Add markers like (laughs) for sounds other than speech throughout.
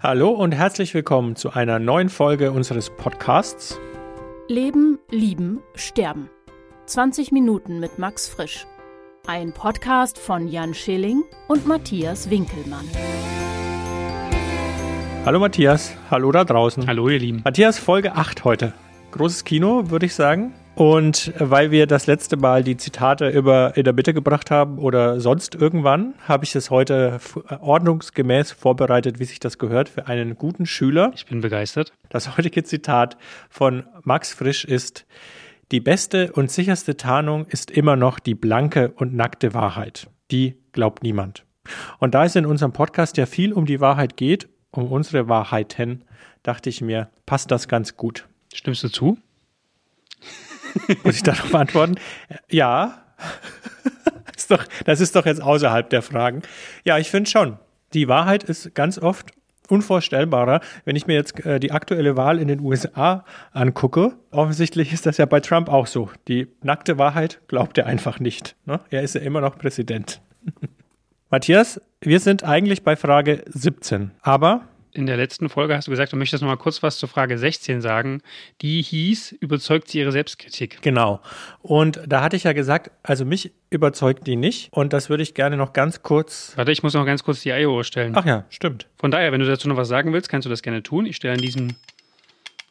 Hallo und herzlich willkommen zu einer neuen Folge unseres Podcasts Leben, Lieben, Sterben. 20 Minuten mit Max Frisch. Ein Podcast von Jan Schilling und Matthias Winkelmann. Hallo Matthias, hallo da draußen. Hallo ihr Lieben. Matthias, Folge 8 heute. Großes Kino, würde ich sagen. Und weil wir das letzte Mal die Zitate über in der Mitte gebracht haben oder sonst irgendwann, habe ich es heute ordnungsgemäß vorbereitet, wie sich das gehört, für einen guten Schüler. Ich bin begeistert. Das heutige Zitat von Max Frisch ist, die beste und sicherste Tarnung ist immer noch die blanke und nackte Wahrheit. Die glaubt niemand. Und da es in unserem Podcast ja viel um die Wahrheit geht, um unsere Wahrheiten, dachte ich mir, passt das ganz gut. Stimmst du zu? (laughs) Muss ich darauf antworten? Ja. ist doch, das ist doch jetzt außerhalb der Fragen. Ja, ich finde schon. Die Wahrheit ist ganz oft unvorstellbarer, wenn ich mir jetzt äh, die aktuelle Wahl in den USA angucke. Offensichtlich ist das ja bei Trump auch so. Die nackte Wahrheit glaubt er einfach nicht. Ne? Er ist ja immer noch Präsident. (laughs) Matthias, wir sind eigentlich bei Frage 17, aber in der letzten Folge hast du gesagt, du möchtest noch mal kurz was zur Frage 16 sagen. Die hieß, überzeugt sie ihre Selbstkritik? Genau. Und da hatte ich ja gesagt, also mich überzeugt die nicht. Und das würde ich gerne noch ganz kurz. Warte, ich muss noch ganz kurz die Eieruhr stellen. Ach ja, stimmt. Von daher, wenn du dazu noch was sagen willst, kannst du das gerne tun. Ich stelle an diesem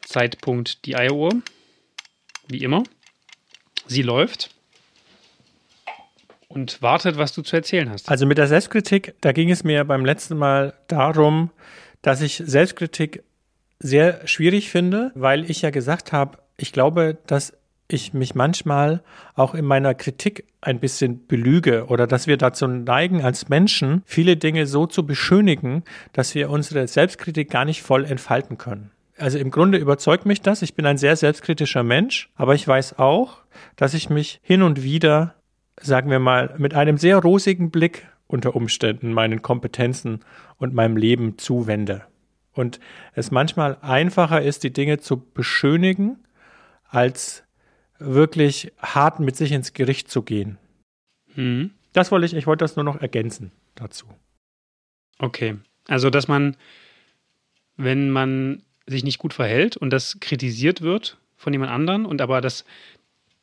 Zeitpunkt die Eieruhr. Wie immer. Sie läuft und wartet, was du zu erzählen hast. Also mit der Selbstkritik, da ging es mir beim letzten Mal darum, dass ich Selbstkritik sehr schwierig finde, weil ich ja gesagt habe, ich glaube, dass ich mich manchmal auch in meiner Kritik ein bisschen belüge oder dass wir dazu neigen, als Menschen viele Dinge so zu beschönigen, dass wir unsere Selbstkritik gar nicht voll entfalten können. Also im Grunde überzeugt mich das. Ich bin ein sehr selbstkritischer Mensch, aber ich weiß auch, dass ich mich hin und wieder, sagen wir mal, mit einem sehr rosigen Blick unter Umständen meinen Kompetenzen und meinem Leben zuwende. Und es manchmal einfacher ist, die Dinge zu beschönigen, als wirklich hart mit sich ins Gericht zu gehen. Hm. Das wollte ich, ich wollte das nur noch ergänzen dazu. Okay. Also, dass man, wenn man sich nicht gut verhält und das kritisiert wird von jemand anderen und aber das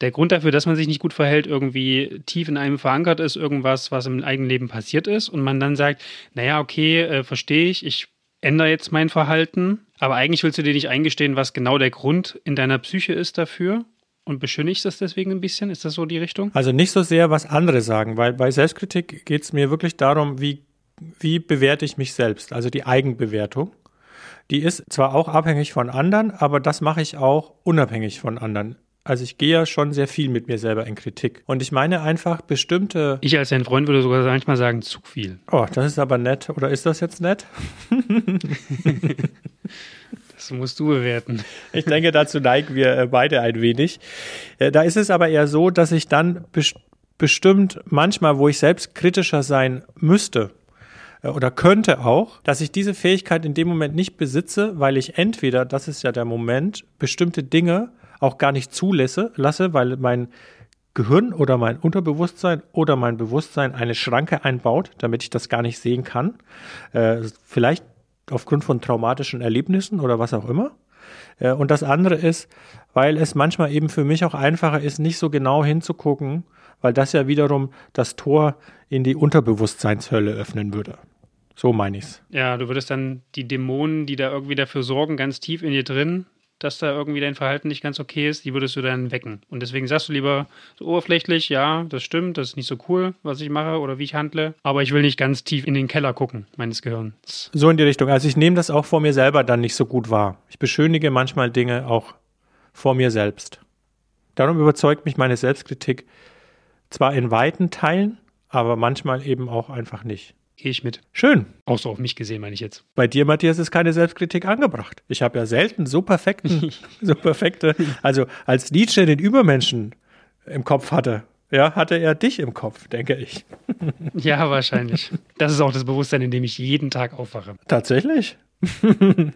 der Grund dafür, dass man sich nicht gut verhält, irgendwie tief in einem verankert ist, irgendwas, was im eigenen Leben passiert ist und man dann sagt, naja, okay, äh, verstehe ich, ich ändere jetzt mein Verhalten, aber eigentlich willst du dir nicht eingestehen, was genau der Grund in deiner Psyche ist dafür und beschönigst das deswegen ein bisschen? Ist das so die Richtung? Also nicht so sehr, was andere sagen, weil bei Selbstkritik geht es mir wirklich darum, wie, wie bewerte ich mich selbst, also die Eigenbewertung. Die ist zwar auch abhängig von anderen, aber das mache ich auch unabhängig von anderen. Also ich gehe ja schon sehr viel mit mir selber in Kritik. Und ich meine einfach bestimmte. Ich als dein Freund würde sogar manchmal sagen, zu viel. Oh, das ist aber nett. Oder ist das jetzt nett? (laughs) (laughs) das musst du bewerten. Ich denke, dazu neigen wir äh, beide ein wenig. Äh, da ist es aber eher so, dass ich dann bestimmt manchmal, wo ich selbst kritischer sein müsste, äh, oder könnte auch, dass ich diese Fähigkeit in dem Moment nicht besitze, weil ich entweder, das ist ja der Moment, bestimmte Dinge auch gar nicht zulasse, lasse, weil mein Gehirn oder mein Unterbewusstsein oder mein Bewusstsein eine Schranke einbaut, damit ich das gar nicht sehen kann. Äh, vielleicht aufgrund von traumatischen Erlebnissen oder was auch immer. Äh, und das andere ist, weil es manchmal eben für mich auch einfacher ist, nicht so genau hinzugucken, weil das ja wiederum das Tor in die Unterbewusstseinshölle öffnen würde. So meine ich's. Ja, du würdest dann die Dämonen, die da irgendwie dafür sorgen, ganz tief in dir drin, dass da irgendwie dein Verhalten nicht ganz okay ist, die würdest du dann wecken. Und deswegen sagst du lieber so oberflächlich, ja, das stimmt, das ist nicht so cool, was ich mache oder wie ich handle, aber ich will nicht ganz tief in den Keller gucken, meines Gehirns. So in die Richtung. Also ich nehme das auch vor mir selber dann nicht so gut wahr. Ich beschönige manchmal Dinge auch vor mir selbst. Darum überzeugt mich meine Selbstkritik zwar in weiten Teilen, aber manchmal eben auch einfach nicht. Gehe ich mit. Schön. Auch so auf mich gesehen, meine ich jetzt. Bei dir, Matthias, ist keine Selbstkritik angebracht. Ich habe ja selten so perfekten, (laughs) so perfekte, also als Nietzsche den Übermenschen im Kopf hatte, ja, hatte er dich im Kopf, denke ich. (laughs) Ja, wahrscheinlich. Das ist auch das Bewusstsein, in dem ich jeden Tag aufwache. Tatsächlich? (laughs)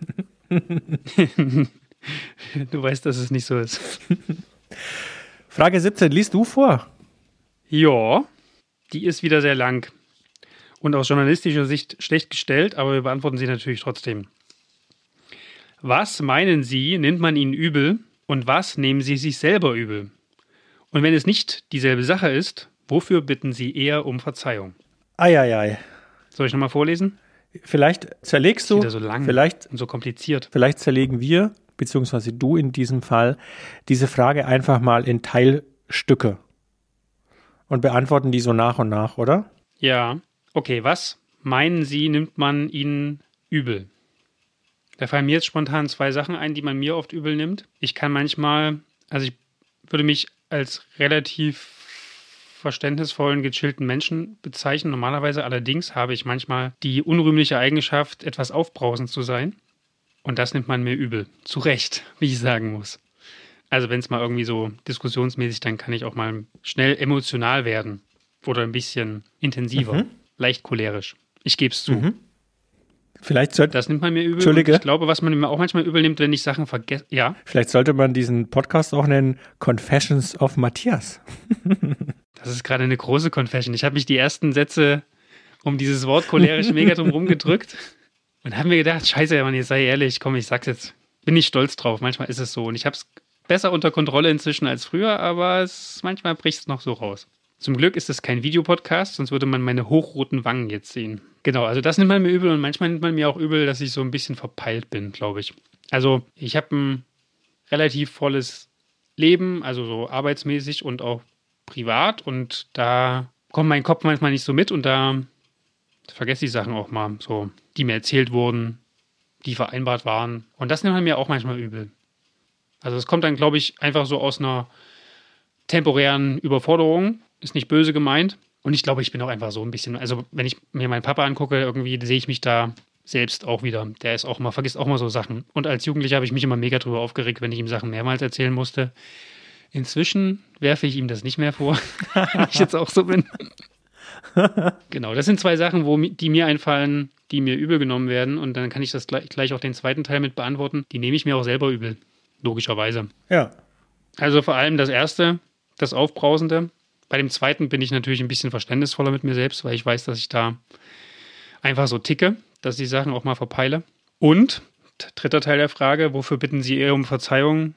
Du weißt, dass es nicht so ist. Frage 17, liest du vor? Ja, die ist wieder sehr lang und aus journalistischer Sicht schlecht gestellt, aber wir beantworten sie natürlich trotzdem. Was meinen Sie, nimmt man Ihnen übel und was nehmen Sie sich selber übel? Und wenn es nicht dieselbe Sache ist, wofür bitten Sie eher um Verzeihung? Eieiei. Soll ich nochmal vorlesen? Vielleicht zerlegst du, so vielleicht, und so kompliziert. vielleicht zerlegen wir, beziehungsweise du in diesem Fall, diese Frage einfach mal in Teilstücke und beantworten die so nach und nach, oder? Ja, okay, was meinen Sie, nimmt man Ihnen übel? Da fallen mir jetzt spontan zwei Sachen ein, die man mir oft übel nimmt. Ich kann manchmal, also ich würde mich als relativ verständnisvollen, gechillten Menschen bezeichnen. Normalerweise allerdings habe ich manchmal die unrühmliche Eigenschaft, etwas aufbrausend zu sein. Und das nimmt man mir übel. Zu Recht, wie ich sagen muss. Also wenn es mal irgendwie so diskussionsmäßig, dann kann ich auch mal schnell emotional werden. Oder ein bisschen intensiver. Mhm. Leicht cholerisch. Ich gebe es zu. Mhm. Vielleicht, sollte, Das nimmt man mir übel. Entschuldige. Ich glaube, was man mir auch manchmal übel nimmt, wenn ich Sachen vergesse. Ja, vielleicht sollte man diesen Podcast auch nennen Confessions of Matthias. (laughs) das ist gerade eine große Confession. Ich habe mich die ersten Sätze um dieses Wort cholerisch mega drum rumgedrückt (laughs) und habe mir gedacht, scheiße, Mann, jetzt sei ehrlich, komm, ich sag's jetzt. Bin ich stolz drauf. Manchmal ist es so. Und ich habe es besser unter Kontrolle inzwischen als früher, aber es, manchmal bricht es noch so raus. Zum Glück ist es kein Videopodcast, sonst würde man meine hochroten Wangen jetzt sehen. Genau, also das nimmt man mir übel und manchmal nimmt man mir auch übel, dass ich so ein bisschen verpeilt bin, glaube ich. Also ich habe ein relativ volles Leben, also so arbeitsmäßig und auch privat und da kommt mein Kopf manchmal nicht so mit und da vergesse ich Sachen auch mal, so, die mir erzählt wurden, die vereinbart waren. Und das nimmt man mir auch manchmal übel. Also es kommt dann, glaube ich, einfach so aus einer temporären Überforderung. Ist nicht böse gemeint. Und ich glaube, ich bin auch einfach so ein bisschen, also wenn ich mir meinen Papa angucke, irgendwie sehe ich mich da selbst auch wieder. Der ist auch mal, vergisst auch mal so Sachen. Und als Jugendlicher habe ich mich immer mega drüber aufgeregt, wenn ich ihm Sachen mehrmals erzählen musste. Inzwischen werfe ich ihm das nicht mehr vor, (laughs) wenn ich jetzt auch so bin. (laughs) genau, das sind zwei Sachen, wo, die mir einfallen, die mir übel genommen werden. Und dann kann ich das gleich, gleich auch den zweiten Teil mit beantworten. Die nehme ich mir auch selber übel, logischerweise. Ja. Also vor allem das erste, das Aufbrausende. Bei dem zweiten bin ich natürlich ein bisschen verständnisvoller mit mir selbst, weil ich weiß, dass ich da einfach so ticke, dass ich die Sachen auch mal verpeile. Und dritter Teil der Frage, wofür bitten Sie eher um Verzeihung?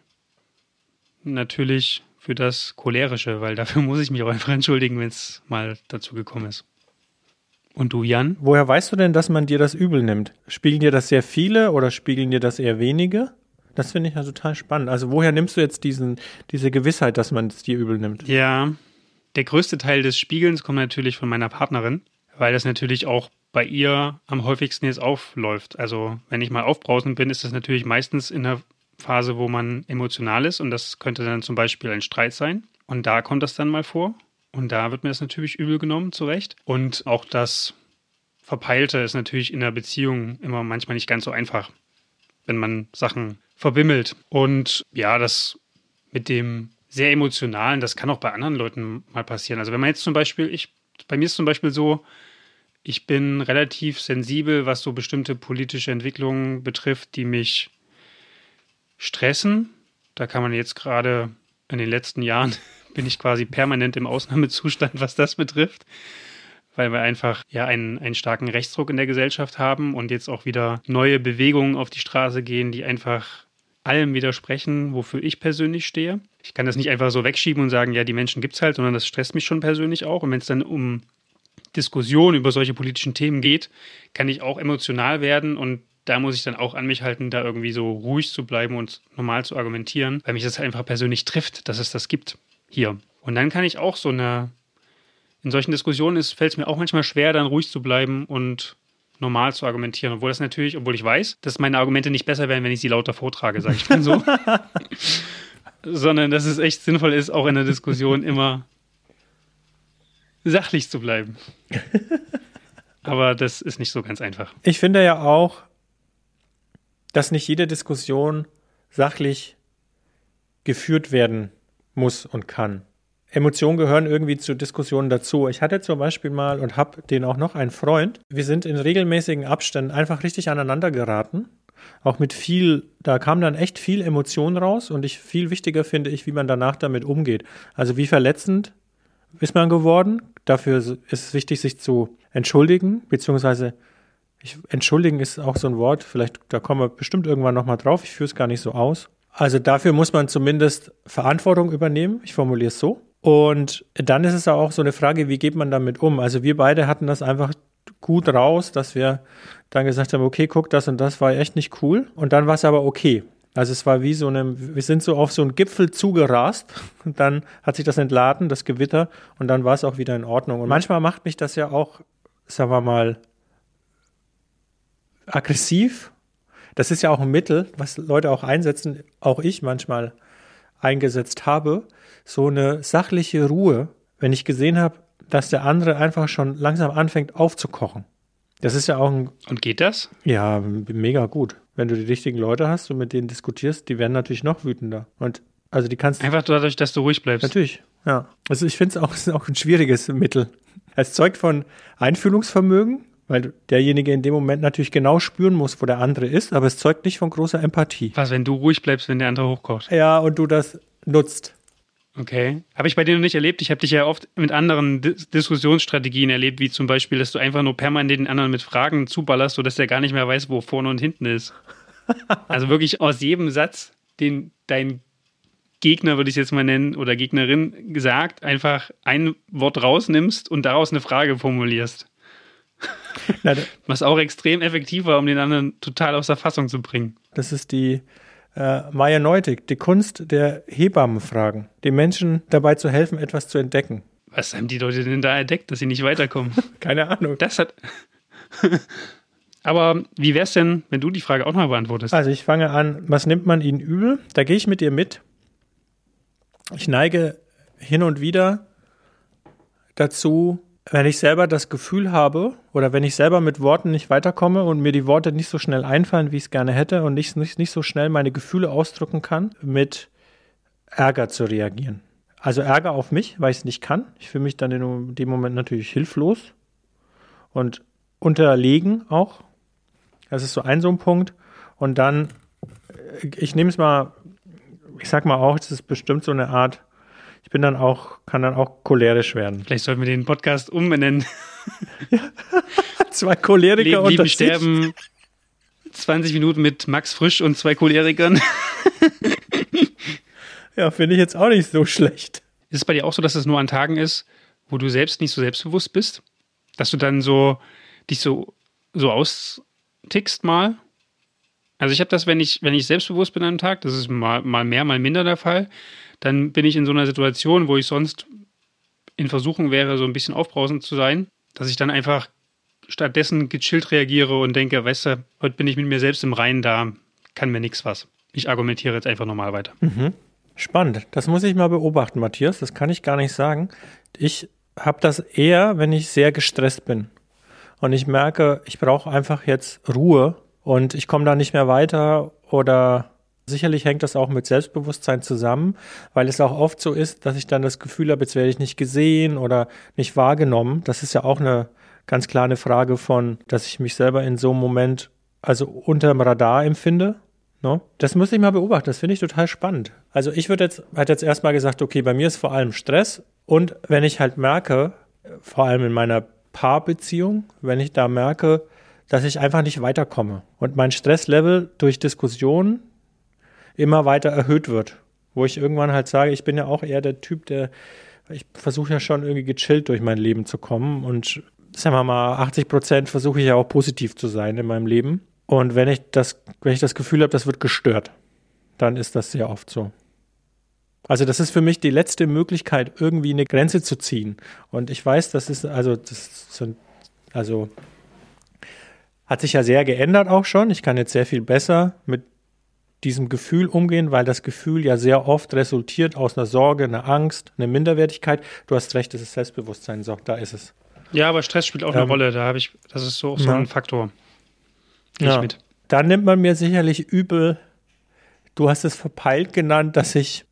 Natürlich für das Cholerische, weil dafür (laughs) muss ich mich auch einfach entschuldigen, wenn es mal dazu gekommen ist. Und du, Jan? Woher weißt du denn, dass man dir das übel nimmt? Spiegeln dir das sehr viele oder spiegeln dir das eher wenige? Das finde ich ja total spannend. Also woher nimmst du jetzt diesen, diese Gewissheit, dass man es dir übel nimmt? Ja, der größte Teil des Spiegelns kommt natürlich von meiner Partnerin, weil das natürlich auch bei ihr am häufigsten jetzt aufläuft. Also wenn ich mal aufbrausend bin, ist das natürlich meistens in der Phase, wo man emotional ist und das könnte dann zum Beispiel ein Streit sein. Und da kommt das dann mal vor. Und da wird mir das natürlich übel genommen, zu Recht. Und auch das Verpeilte ist natürlich in der Beziehung immer manchmal nicht ganz so einfach, wenn man Sachen verwimmelt. Und ja, das mit dem sehr emotionalen, das kann auch bei anderen Leuten mal passieren. Also wenn man jetzt zum Beispiel, ich, bei mir ist zum Beispiel so, ich bin relativ sensibel, was so bestimmte politische Entwicklungen betrifft, die mich stressen. Da kann man jetzt gerade in den letzten Jahren (laughs) bin ich quasi permanent im Ausnahmezustand, was das betrifft, weil wir einfach ja einen, einen starken Rechtsdruck in der Gesellschaft haben und jetzt auch wieder neue Bewegungen auf die Straße gehen, die einfach allem widersprechen, wofür ich persönlich stehe. Ich kann das nicht einfach so wegschieben und sagen, ja, die Menschen gibt's halt, sondern das stresst mich schon persönlich auch. Und wenn es dann um Diskussionen über solche politischen Themen geht, kann ich auch emotional werden und da muss ich dann auch an mich halten, da irgendwie so ruhig zu bleiben und normal zu argumentieren, weil mich das einfach persönlich trifft, dass es das gibt hier. Und dann kann ich auch so eine, in solchen Diskussionen fällt es mir auch manchmal schwer, dann ruhig zu bleiben und normal zu argumentieren, obwohl das natürlich, obwohl ich weiß, dass meine Argumente nicht besser wären, wenn ich sie lauter vortrage, sage ich mal so. (laughs) Sondern dass es echt sinnvoll ist, auch in der Diskussion immer sachlich zu bleiben. (laughs) Aber das ist nicht so ganz einfach. Ich finde ja auch, dass nicht jede Diskussion sachlich geführt werden muss und kann. Emotionen gehören irgendwie zu Diskussionen dazu. Ich hatte zum Beispiel mal und habe den auch noch einen Freund. Wir sind in regelmäßigen Abständen einfach richtig aneinander geraten. Auch mit viel, da kam dann echt viel Emotion raus und ich viel wichtiger finde ich, wie man danach damit umgeht. Also wie verletzend ist man geworden. Dafür ist es wichtig, sich zu entschuldigen, beziehungsweise Ich, entschuldigen ist auch so ein Wort, vielleicht, da kommen wir bestimmt irgendwann nochmal drauf. Ich führe es gar nicht so aus. Also dafür muss man zumindest Verantwortung übernehmen. Ich formuliere es so. Und dann ist es auch so eine Frage, wie geht man damit um? Also wir beide hatten das einfach gut raus, dass wir dann gesagt haben, okay, guck, das und das war echt nicht cool. Und dann war es aber okay. Also es war wie so eine, wir sind so auf so einen Gipfel zugerast und dann hat sich das entladen, das Gewitter, und dann war es auch wieder in Ordnung. Und manchmal macht mich das ja auch, sagen wir mal, aggressiv. Das ist ja auch ein Mittel, was Leute auch einsetzen, auch ich manchmal eingesetzt habe, so eine sachliche Ruhe, wenn ich gesehen habe, dass der andere einfach schon langsam anfängt aufzukochen. Das ist ja auch ein. Und geht das? Ja, mega gut. Wenn du die richtigen Leute hast und mit denen diskutierst, die werden natürlich noch wütender. Und also die kannst Einfach dadurch, dass du ruhig bleibst. Natürlich, ja. Also ich finde es auch, (laughs) auch ein schwieriges Mittel. Es zeugt von Einfühlungsvermögen, weil derjenige in dem Moment natürlich genau spüren muss, wo der andere ist, aber es zeugt nicht von großer Empathie. Was, wenn du ruhig bleibst, wenn der andere hochkocht? Ja, und du das nutzt. Okay. Habe ich bei dir noch nicht erlebt. Ich habe dich ja oft mit anderen Dis Diskussionsstrategien erlebt, wie zum Beispiel, dass du einfach nur permanent den anderen mit Fragen zuballerst, sodass der gar nicht mehr weiß, wo vorne und hinten ist. (laughs) also wirklich aus jedem Satz, den dein Gegner, würde ich es jetzt mal nennen, oder Gegnerin gesagt, einfach ein Wort rausnimmst und daraus eine Frage formulierst. (laughs) Was auch extrem effektiv war, um den anderen total aus der Fassung zu bringen. Das ist die äh, Maya Neutig, die Kunst der Hebammenfragen, den Menschen dabei zu helfen, etwas zu entdecken. Was haben die Leute denn da entdeckt, dass sie nicht weiterkommen? (laughs) Keine Ahnung. Das hat. (laughs) Aber wie wäre es denn, wenn du die Frage auch mal beantwortest? Also ich fange an, was nimmt man ihnen übel? Da gehe ich mit dir mit. Ich neige hin und wieder dazu, wenn ich selber das Gefühl habe oder wenn ich selber mit Worten nicht weiterkomme und mir die Worte nicht so schnell einfallen, wie ich es gerne hätte und nicht, nicht, nicht so schnell meine Gefühle ausdrücken kann, mit Ärger zu reagieren. Also Ärger auf mich, weil ich es nicht kann. Ich fühle mich dann in dem Moment natürlich hilflos und unterlegen auch. Das ist so ein so ein Punkt. Und dann, ich nehme es mal, ich sag mal auch, es ist bestimmt so eine Art ich bin dann auch, kann dann auch cholerisch werden. Vielleicht sollten wir den Podcast umbenennen. (laughs) zwei Choleriker Leben, unter sich. sterben. 20 Minuten mit Max Frisch und zwei Cholerikern. (laughs) ja, finde ich jetzt auch nicht so schlecht. Ist es bei dir auch so, dass es nur an Tagen ist, wo du selbst nicht so selbstbewusst bist? Dass du dann so dich so, so austickst mal? Also ich habe das, wenn ich, wenn ich selbstbewusst bin an einem Tag, das ist mal, mal mehr, mal minder der Fall, dann bin ich in so einer Situation, wo ich sonst in Versuchung wäre, so ein bisschen aufbrausend zu sein, dass ich dann einfach stattdessen gechillt reagiere und denke, weißt du, heute bin ich mit mir selbst im Reinen, da kann mir nichts was. Ich argumentiere jetzt einfach nochmal weiter. Mhm. Spannend. Das muss ich mal beobachten, Matthias. Das kann ich gar nicht sagen. Ich habe das eher, wenn ich sehr gestresst bin. Und ich merke, ich brauche einfach jetzt Ruhe und ich komme da nicht mehr weiter oder Sicherlich hängt das auch mit Selbstbewusstsein zusammen, weil es auch oft so ist, dass ich dann das Gefühl habe, jetzt werde ich nicht gesehen oder nicht wahrgenommen. Das ist ja auch eine ganz klare Frage von, dass ich mich selber in so einem Moment also unterm Radar empfinde. No? Ne? Das muss ich mal beobachten, das finde ich total spannend. Also ich würde jetzt, hat jetzt erstmal gesagt, okay, bei mir ist vor allem Stress und wenn ich halt merke, vor allem in meiner Paarbeziehung, wenn ich da merke, dass ich einfach nicht weiterkomme und mein Stresslevel durch Diskussionen immer weiter erhöht wird. Wo ich irgendwann halt sage, ich bin ja auch eher der Typ, der, ich versuche ja schon irgendwie gechillt durch mein Leben zu kommen und sagen wir mal, 80 Prozent versuche ich ja auch positiv zu sein in meinem Leben. Und wenn ich das, wenn ich das Gefühl habe, das wird gestört, dann ist das sehr oft so. Also das ist für mich die letzte Möglichkeit, irgendwie eine Grenze zu ziehen. Und ich weiß, das ist, also, das sind, also, hat sich ja sehr geändert auch schon. Ich kann jetzt sehr viel besser mit diesem Gefühl umgehen, weil das Gefühl ja sehr oft resultiert aus einer Sorge, einer Angst, einer Minderwertigkeit. Du hast recht, das ist Selbstbewusstsein, so, da ist es. Ja, aber Stress spielt auch ähm, eine Rolle, da habe ich, das ist so, so ja. ein Faktor. Gehe ja. mit. Dann nimmt man mir sicherlich übel, du hast es verpeilt genannt, dass ich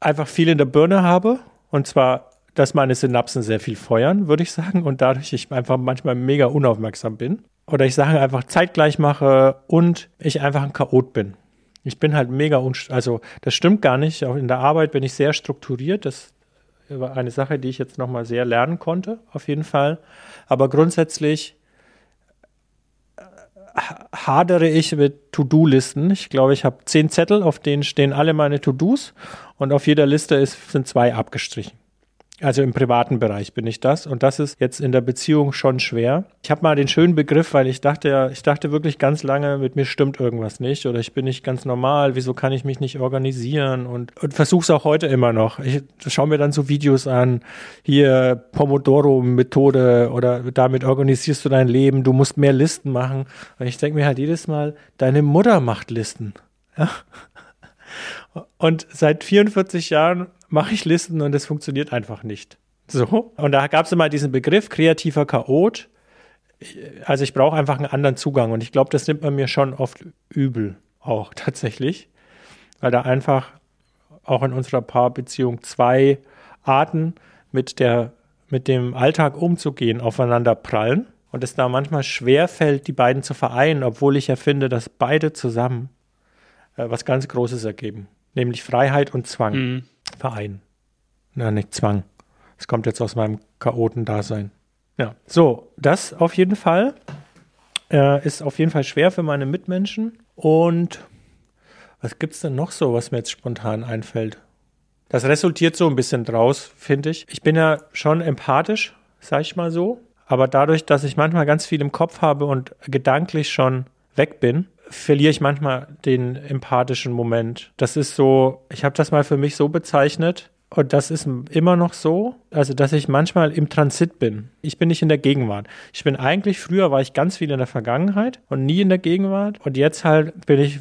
einfach viel in der Birne habe und zwar dass meine Synapsen sehr viel feuern, würde ich sagen, und dadurch ich einfach manchmal mega unaufmerksam bin. Oder ich Sachen einfach zeitgleich mache und ich einfach ein Chaot bin. Ich bin halt mega, also das stimmt gar nicht. Auch in der Arbeit bin ich sehr strukturiert. Das war eine Sache, die ich jetzt nochmal sehr lernen konnte, auf jeden Fall. Aber grundsätzlich hadere ich mit To-Do-Listen. Ich glaube, ich habe zehn Zettel, auf denen stehen alle meine To-Dos und auf jeder Liste ist, sind zwei abgestrichen. Also im privaten Bereich bin ich das und das ist jetzt in der Beziehung schon schwer. Ich habe mal den schönen Begriff, weil ich dachte ja, ich dachte wirklich ganz lange, mit mir stimmt irgendwas nicht oder ich bin nicht ganz normal, wieso kann ich mich nicht organisieren und, und versuche es auch heute immer noch. Ich schaue mir dann so Videos an, hier Pomodoro-Methode oder damit organisierst du dein Leben, du musst mehr Listen machen. Und ich denke mir halt jedes Mal, deine Mutter macht Listen. Ja? Und seit 44 Jahren mache ich Listen und es funktioniert einfach nicht. So. Und da gab es immer diesen Begriff kreativer Chaot. Also ich brauche einfach einen anderen Zugang und ich glaube, das nimmt man mir schon oft übel auch (laughs) tatsächlich, weil da einfach auch in unserer Paarbeziehung zwei Arten mit der mit dem Alltag umzugehen aufeinander prallen und es da manchmal schwer fällt, die beiden zu vereinen, obwohl ich ja finde, dass beide zusammen äh, was ganz Großes ergeben, nämlich Freiheit und Zwang. Mhm. Verein. Na, nicht Zwang. Es kommt jetzt aus meinem Chaoten-Dasein. Ja, so, das auf jeden Fall äh, ist auf jeden Fall schwer für meine Mitmenschen. Und was gibt es denn noch so, was mir jetzt spontan einfällt? Das resultiert so ein bisschen draus, finde ich. Ich bin ja schon empathisch, sag ich mal so. Aber dadurch, dass ich manchmal ganz viel im Kopf habe und gedanklich schon weg bin, verliere ich manchmal den empathischen Moment. Das ist so, ich habe das mal für mich so bezeichnet, und das ist immer noch so, also dass ich manchmal im Transit bin. Ich bin nicht in der Gegenwart. Ich bin eigentlich, früher war ich ganz viel in der Vergangenheit und nie in der Gegenwart. Und jetzt halt bin ich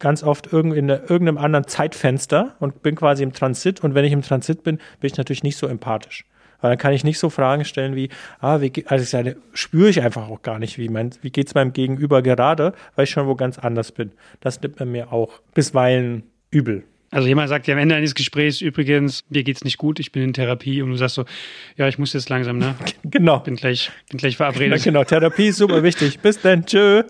ganz oft in irgendeinem anderen Zeitfenster und bin quasi im Transit. Und wenn ich im Transit bin, bin ich natürlich nicht so empathisch. Weil dann kann ich nicht so Fragen stellen wie, ah, wie also ich sage, spüre ich einfach auch gar nicht, wie mein, wie geht's meinem Gegenüber gerade, weil ich schon wo ganz anders bin. Das nimmt man mir auch bisweilen übel. Also jemand sagt ja am Ende eines Gesprächs übrigens, dir geht's nicht gut, ich bin in Therapie und du sagst so, ja, ich muss jetzt langsam, ne? (laughs) Genau. Bin gleich, bin gleich verabredet. Ja, genau, Therapie ist super wichtig. Bis dann, tschö.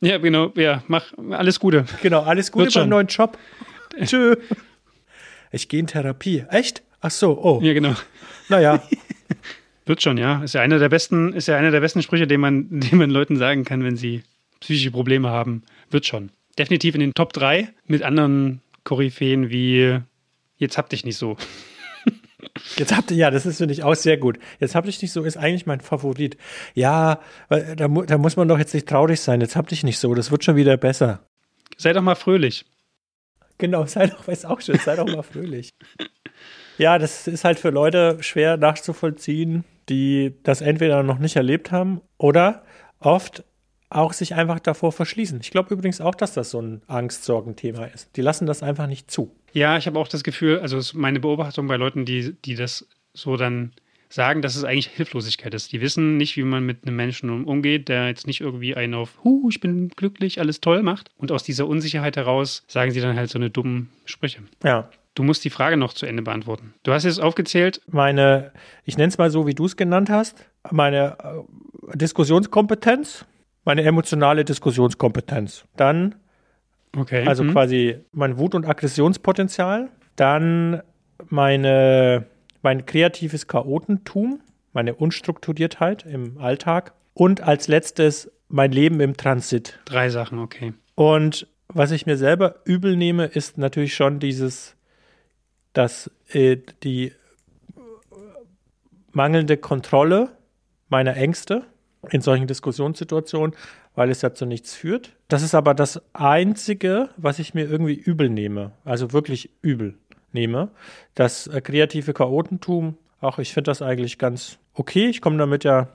Ja, genau, ja, mach alles Gute. Genau, alles Gute beim neuen Job. (laughs) tschö. Ich gehe in Therapie. Echt? Ach so, oh. Ja, genau. Naja. (laughs) Wird schon, ja. Ist ja einer der besten, ist ja einer der besten Sprüche, den man, (laughs) den man Leuten sagen kann, wenn sie psychische Probleme haben. Wird schon. Definitiv in den Top 3 mit anderen Koryphäen wie Jetzt hab dich nicht so. (laughs) Jetzt habt ihr, ja, das ist, finde ich, auch sehr gut. Jetzt hab dich nicht so, ist eigentlich mein Favorit. Ja, da, da muss man doch jetzt nicht traurig sein. Jetzt hab dich nicht so, das wird schon wieder besser. Sei doch mal fröhlich. Genau, sei doch, ist auch schön, sei doch mal fröhlich. Ja, das ist halt für Leute schwer nachzuvollziehen, die das entweder noch nicht erlebt haben oder oft auch sich einfach davor verschließen. Ich glaube übrigens auch, dass das so ein Angst-Sorgen-Thema ist. Die lassen das einfach nicht zu. Ja, ich habe auch das Gefühl, also meine Beobachtung bei Leuten, die, die das so dann sagen, dass es eigentlich Hilflosigkeit ist. Die wissen nicht, wie man mit einem Menschen umgeht, der jetzt nicht irgendwie einen auf, hu, ich bin glücklich, alles toll macht. Und aus dieser Unsicherheit heraus sagen sie dann halt so eine dummen Sprüche. Ja. Du musst die Frage noch zu Ende beantworten. Du hast jetzt aufgezählt. Meine, ich nenne es mal so, wie du es genannt hast, meine äh, Diskussionskompetenz, meine emotionale Diskussionskompetenz. Dann, okay. also hm. quasi mein Wut- und Aggressionspotenzial. Dann meine, mein kreatives Chaotentum, meine Unstrukturiertheit im Alltag. Und als letztes mein Leben im Transit. Drei Sachen, okay. Und was ich mir selber übel nehme, ist natürlich schon dieses dass äh, die mangelnde Kontrolle meiner Ängste in solchen Diskussionssituationen, weil es ja zu nichts führt. Das ist aber das Einzige, was ich mir irgendwie übel nehme, also wirklich übel nehme. Das äh, kreative Chaotentum, auch ich finde das eigentlich ganz okay. Ich komme damit ja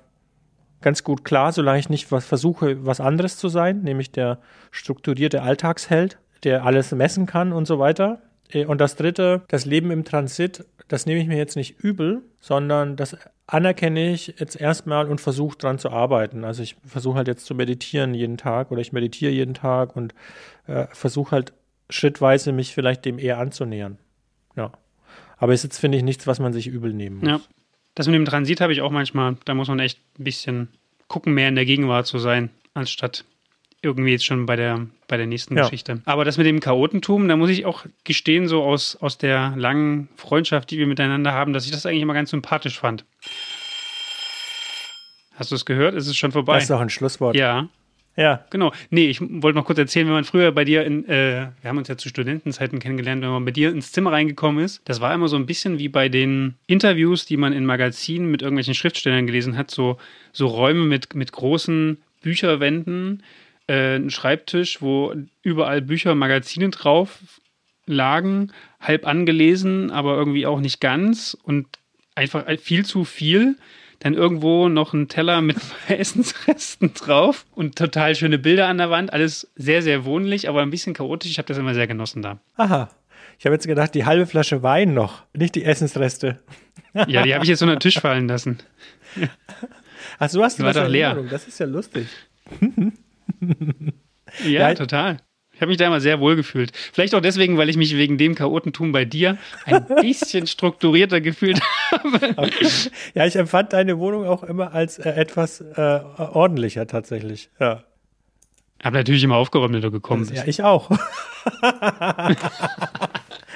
ganz gut klar, solange ich nicht was versuche, was anderes zu sein, nämlich der strukturierte Alltagsheld, der alles messen kann und so weiter. Äh, und das dritte, das Leben im Transit, das nehme ich mir jetzt nicht übel, sondern das anerkenne ich jetzt erstmal und versuche dran zu arbeiten. Also ich versuche halt jetzt zu meditieren jeden Tag oder ich meditiere jeden Tag und äh, versuche halt schrittweise mich vielleicht dem eher anzunähern. Ja. Aber ist jetzt, finde ich, nichts, was man sich übel nehmen muss. Ja. Das mit dem Transit habe ich auch manchmal, da muss man echt ein bisschen gucken, mehr in der Gegenwart zu sein, anstatt irgendwie jetzt schon bei der, bei der nächsten ja. Geschichte. Aber das mit dem Chaotentum, da muss ich auch gestehen, so aus, aus der langen Freundschaft, die wir miteinander haben, dass ich das eigentlich immer ganz sympathisch fand. Hast du es gehört? Ist es schon vorbei? Das ist doch ein Schlusswort. Ja. Ja. Genau. Nee, ich wollte noch kurz erzählen, wenn man früher bei dir in, äh, wir haben uns ja zu Studentenzeiten kennengelernt, wenn man bei dir ins Zimmer reingekommen ist, das war immer so ein bisschen wie bei den Interviews, die man in Magazinen mit irgendwelchen Schriftstellern gelesen hat, so, so Räume mit, mit großen Bücherwänden, äh, ein Schreibtisch, wo überall Bücher, Magazine drauf lagen, halb angelesen, aber irgendwie auch nicht ganz und einfach viel zu viel dann irgendwo noch ein Teller mit (laughs) Essensresten drauf und total schöne Bilder an der Wand. Alles sehr, sehr wohnlich, aber ein bisschen chaotisch. Ich habe das immer sehr genossen da. Aha. Ich habe jetzt gedacht, die halbe Flasche Wein noch, nicht die Essensreste. Ja, die habe ich jetzt unter den Tisch fallen lassen. Ach, so hast du Die war das doch leer. Erinnerung. Das ist ja lustig. (laughs) Ja, Ja. total. Ich habe mich da immer sehr wohl gefühlt. Vielleicht auch deswegen, weil ich mich wegen dem Chaotentum bei dir ein (laughs) bisschen strukturierter gefühlt habe. Okay. Ja, ich empfand deine Wohnung auch immer als äh, etwas äh, ordentlicher tatsächlich. Ja. Habe natürlich immer aufgeräumt, wenn du gekommen bist. Ja, ich auch. (laughs)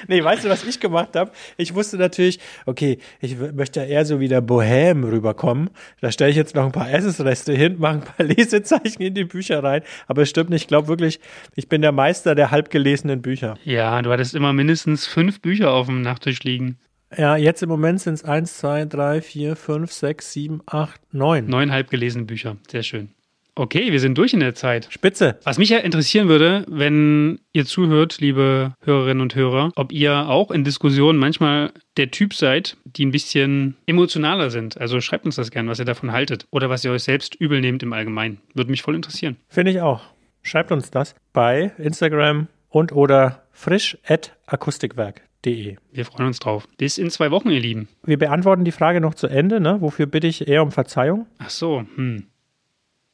nee, weißt du, was ich gemacht habe? Ich wusste natürlich, okay, ich möchte ja eher so wie der Bohem rüberkommen. Da stelle ich jetzt noch ein paar Essensreste hin, mache ein paar (laughs) Lesezeichen in die Bücher rein. Aber es stimmt nicht. Ich glaube wirklich, ich bin der Meister der halbgelesenen Bücher. Ja, du hattest immer mindestens fünf Bücher auf dem Nachttisch liegen. Ja, jetzt im Moment sind es eins, zwei, drei, vier, fünf, sechs, sieben, acht, neun. Neun halbgelesene Bücher. Sehr schön. Okay, wir sind durch in der Zeit. Spitze. Was mich ja interessieren würde, wenn ihr zuhört, liebe Hörerinnen und Hörer, ob ihr auch in Diskussionen manchmal der Typ seid, die ein bisschen emotionaler sind. Also schreibt uns das gern, was ihr davon haltet. Oder was ihr euch selbst übel nehmt im Allgemeinen. Würde mich voll interessieren. Finde ich auch. Schreibt uns das bei Instagram und oder frisch.akustikwerk.de. Wir freuen uns drauf. Bis in zwei Wochen, ihr Lieben. Wir beantworten die Frage noch zu Ende, ne? Wofür bitte ich eher um Verzeihung? Ach so, hm.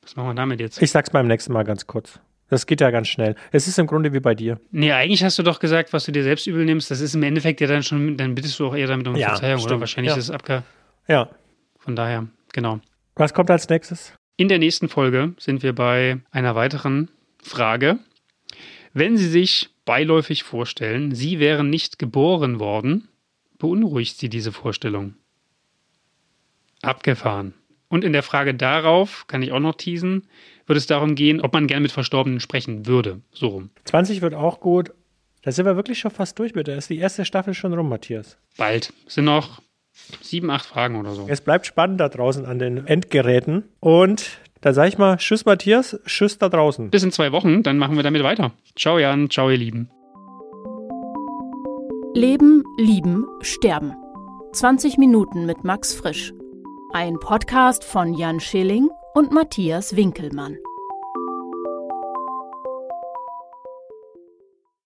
Was machen wir damit jetzt? Ich sag's beim nächsten Mal ganz kurz. Das geht ja ganz schnell. Es ist im Grunde wie bei dir. Nee, eigentlich hast du doch gesagt, was du dir selbst übel nimmst. Das ist im Endeffekt ja dann schon, dann bittest du auch eher damit um Ja, Verzeihung, oder? stimmt. Wahrscheinlich Ja. ist es abge. Ja. Von daher, genau. Was kommt als nächstes? In der nächsten Folge sind wir bei einer weiteren Frage. Wenn Sie sich beiläufig vorstellen, Sie wären nicht geboren worden, beunruhigt Sie diese Vorstellung? Abgefahren. Und in der Frage darauf, kann ich auch noch teasen, wird es darum gehen, ob man gern mit Verstorbenen sprechen würde. So rum. 20 wird auch gut. Da sind wir wirklich schon fast durch mit. Da ist die erste Staffel schon rum, Matthias. Bald. Es sind noch sieben, acht Fragen oder so. Es bleibt spannend da draußen an den Endgeräten. Und da sage ich mal, tschüss Matthias, tschüss da draußen. Bis in zwei Wochen, dann machen wir damit weiter. Ciao Jan, ciao ihr Lieben. Leben, Lieben, Sterben. 20 Minuten mit Max Frisch. Ein Podcast von Jan Schilling und Matthias Winkelmann.